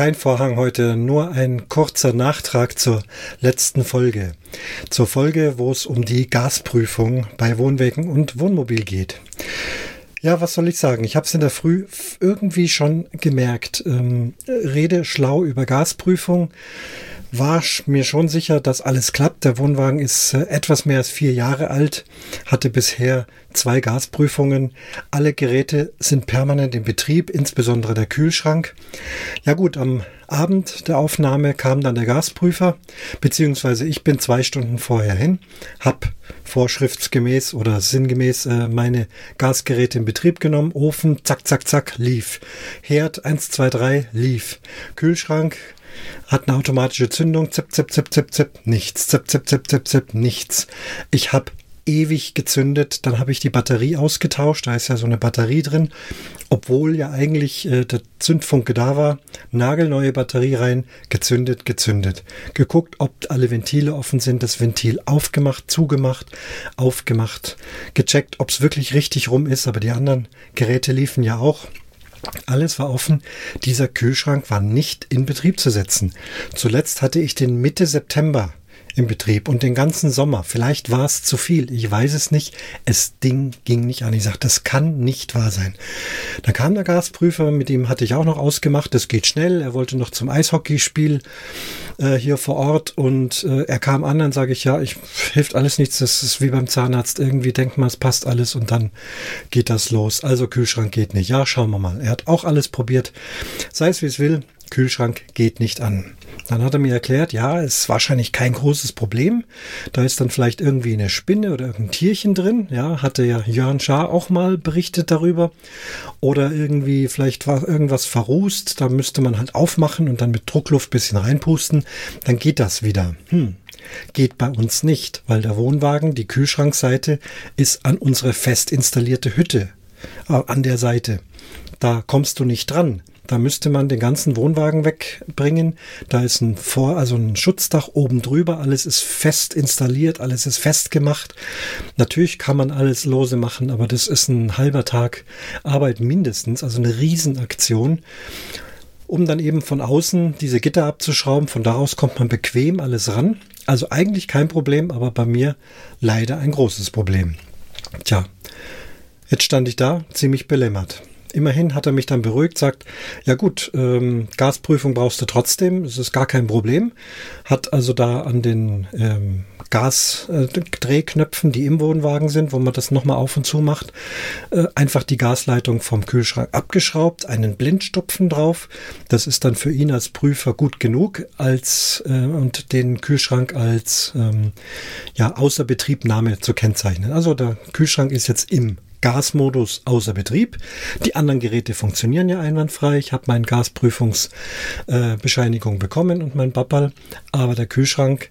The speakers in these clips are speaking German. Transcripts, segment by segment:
Kein Vorhang heute, nur ein kurzer Nachtrag zur letzten Folge. Zur Folge, wo es um die Gasprüfung bei Wohnwegen und Wohnmobil geht. Ja, was soll ich sagen? Ich habe es in der Früh irgendwie schon gemerkt. Ähm, rede schlau über Gasprüfung war mir schon sicher, dass alles klappt. Der Wohnwagen ist äh, etwas mehr als vier Jahre alt, hatte bisher zwei Gasprüfungen. Alle Geräte sind permanent in Betrieb, insbesondere der Kühlschrank. Ja gut, am Abend der Aufnahme kam dann der Gasprüfer, beziehungsweise ich bin zwei Stunden vorher hin, hab vorschriftsgemäß oder sinngemäß äh, meine Gasgeräte in Betrieb genommen. Ofen, zack, zack, zack, lief. Herd 1, 2, 3, lief. Kühlschrank hat eine automatische Zündung, zip, zip, zip, zip, zip, nichts, zip, zip, zip, zip, zip, nichts. Ich habe ewig gezündet, dann habe ich die Batterie ausgetauscht, da ist ja so eine Batterie drin, obwohl ja eigentlich äh, der Zündfunke da war, nagelneue Batterie rein, gezündet, gezündet, geguckt, ob alle Ventile offen sind, das Ventil aufgemacht, zugemacht, aufgemacht, gecheckt, ob es wirklich richtig rum ist, aber die anderen Geräte liefen ja auch. Alles war offen. Dieser Kühlschrank war nicht in Betrieb zu setzen. Zuletzt hatte ich den Mitte September im Betrieb und den ganzen Sommer. Vielleicht war es zu viel, ich weiß es nicht. Es Ding ging nicht an. Ich sagte, das kann nicht wahr sein. Dann kam der Gasprüfer, mit ihm hatte ich auch noch ausgemacht, das geht schnell. Er wollte noch zum Eishockeyspiel äh, hier vor Ort und äh, er kam an, dann sage ich, ja, ich hilft alles nichts, das ist wie beim Zahnarzt. Irgendwie denkt man, es passt alles und dann geht das los. Also Kühlschrank geht nicht. Ja, schauen wir mal. Er hat auch alles probiert. Sei es wie es will, Kühlschrank geht nicht an. Dann hat er mir erklärt, ja, ist wahrscheinlich kein großes Problem. Da ist dann vielleicht irgendwie eine Spinne oder irgendein Tierchen drin. Ja, hatte ja Jörn Schaar auch mal berichtet darüber. Oder irgendwie vielleicht war irgendwas verrußt. Da müsste man halt aufmachen und dann mit Druckluft bisschen reinpusten. Dann geht das wieder. Hm. Geht bei uns nicht, weil der Wohnwagen, die Kühlschrankseite, ist an unsere fest installierte Hütte äh, an der Seite. Da kommst du nicht dran. Da müsste man den ganzen Wohnwagen wegbringen. Da ist ein Vor, also ein Schutzdach oben drüber. Alles ist fest installiert, alles ist festgemacht. Natürlich kann man alles lose machen, aber das ist ein halber Tag Arbeit mindestens, also eine Riesenaktion um dann eben von außen diese Gitter abzuschrauben. Von daraus kommt man bequem alles ran. Also eigentlich kein Problem, aber bei mir leider ein großes Problem. Tja, jetzt stand ich da ziemlich belämmert. Immerhin hat er mich dann beruhigt, sagt, ja gut, ähm, Gasprüfung brauchst du trotzdem, es ist gar kein Problem. Hat also da an den ähm, Gasdrehknöpfen, die im Wohnwagen sind, wo man das nochmal auf und zu macht, äh, einfach die Gasleitung vom Kühlschrank abgeschraubt, einen Blindstopfen drauf. Das ist dann für ihn als Prüfer gut genug, als äh, und den Kühlschrank als ähm, ja Außerbetriebnahme zu kennzeichnen. Also der Kühlschrank ist jetzt im Gasmodus außer Betrieb. Die anderen Geräte funktionieren ja einwandfrei. Ich habe meine Gasprüfungsbescheinigung äh, bekommen und mein Bappal, aber der Kühlschrank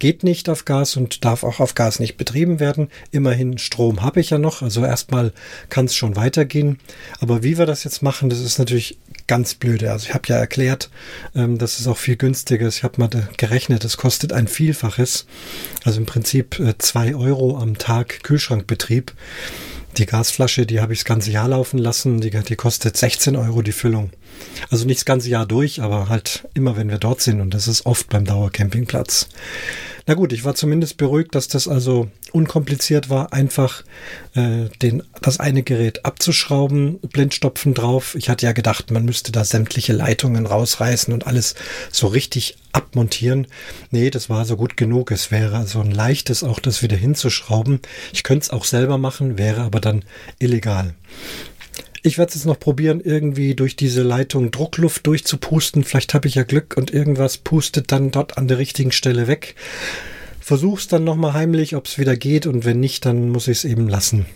geht nicht auf Gas und darf auch auf Gas nicht betrieben werden. Immerhin Strom habe ich ja noch, also erstmal kann es schon weitergehen. Aber wie wir das jetzt machen, das ist natürlich ganz blöde. Also ich habe ja erklärt, ähm, das ist auch viel günstiger. Ich habe mal gerechnet, es kostet ein Vielfaches. Also im Prinzip äh, zwei Euro am Tag Kühlschrankbetrieb. Die Gasflasche, die habe ich das ganze Jahr laufen lassen. Die, die kostet 16 Euro die Füllung. Also nicht das ganze Jahr durch, aber halt immer, wenn wir dort sind. Und das ist oft beim Dauercampingplatz. Na gut, ich war zumindest beruhigt, dass das also unkompliziert war, einfach äh, den, das eine Gerät abzuschrauben, Blindstopfen drauf. Ich hatte ja gedacht, man müsste da sämtliche Leitungen rausreißen und alles so richtig abmontieren. Nee, das war so gut genug. Es wäre so ein leichtes, auch das wieder hinzuschrauben. Ich könnte es auch selber machen, wäre aber dann illegal. Ich werde es jetzt noch probieren, irgendwie durch diese Leitung Druckluft durchzupusten. Vielleicht habe ich ja Glück und irgendwas pustet dann dort an der richtigen Stelle weg. Versuch's dann nochmal heimlich, ob es wieder geht und wenn nicht, dann muss ich es eben lassen.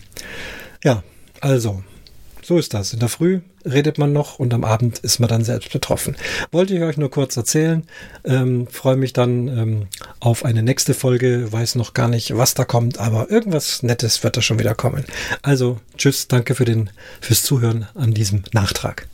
Ja, also, so ist das. In der Früh redet man noch und am Abend ist man dann selbst betroffen. Wollte ich euch nur kurz erzählen. Ähm, Freue mich dann ähm, auf eine nächste Folge. Weiß noch gar nicht, was da kommt, aber irgendwas Nettes wird da schon wieder kommen. Also, tschüss, danke für den, fürs Zuhören an diesem Nachtrag.